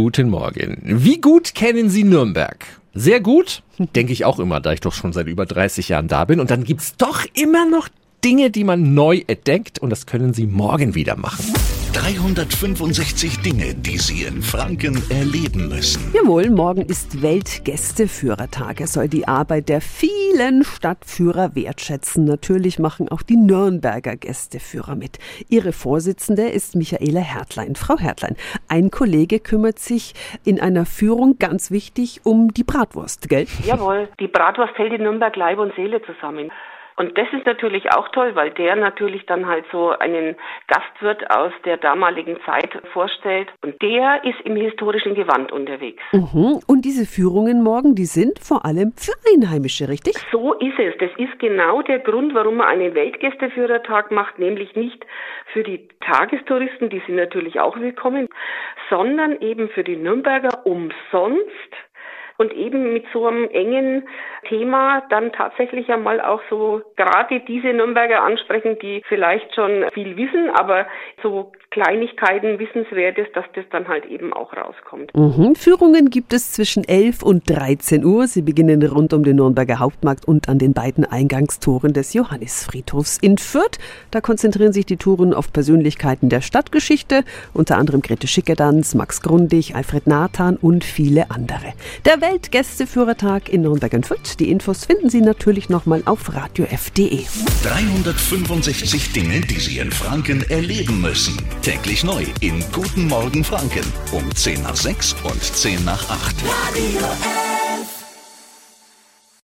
Guten Morgen. Wie gut kennen Sie Nürnberg? Sehr gut, denke ich auch immer, da ich doch schon seit über 30 Jahren da bin. Und dann gibt's doch immer noch Dinge, die man neu entdeckt und das können Sie morgen wieder machen. 365 Dinge, die Sie in Franken erleben müssen. Jawohl, morgen ist Weltgästeführertag. Er soll die Arbeit der vielen Stadtführer wertschätzen. Natürlich machen auch die Nürnberger Gästeführer mit. Ihre Vorsitzende ist Michaela Hertlein. Frau Hertlein, ein Kollege kümmert sich in einer Führung ganz wichtig um die Bratwurst, gell? Jawohl, die Bratwurst hält in Nürnberg Leib und Seele zusammen. Und das ist natürlich auch toll, weil der natürlich dann halt so einen Gastwirt aus der damaligen Zeit vorstellt. Und der ist im historischen Gewand unterwegs. Mhm. Und diese Führungen morgen, die sind vor allem für Einheimische, richtig? So ist es. Das ist genau der Grund, warum man einen Weltgästeführertag macht, nämlich nicht für die Tagestouristen, die sind natürlich auch willkommen, sondern eben für die Nürnberger umsonst und eben mit so einem engen Thema dann tatsächlich einmal auch so gerade diese Nürnberger ansprechen, die vielleicht schon viel wissen, aber so Kleinigkeiten Wissenswertes, dass das dann halt eben auch rauskommt. Mhm. Führungen gibt es zwischen 11 und 13 Uhr. Sie beginnen rund um den Nürnberger Hauptmarkt und an den beiden Eingangstoren des Johannisfriedhofs in Fürth. Da konzentrieren sich die Touren auf Persönlichkeiten der Stadtgeschichte, unter anderem Grete Schickedanz, Max Grundig, Alfred Nathan und viele andere. Der Weltgästeführertag in Nürnberg und Fürth. Die Infos finden Sie natürlich nochmal auf radiof.de. 365 Dinge, die Sie in Franken erleben müssen. Täglich neu in Guten Morgen Franken um 10 nach 6 und 10 nach 8. Radio F.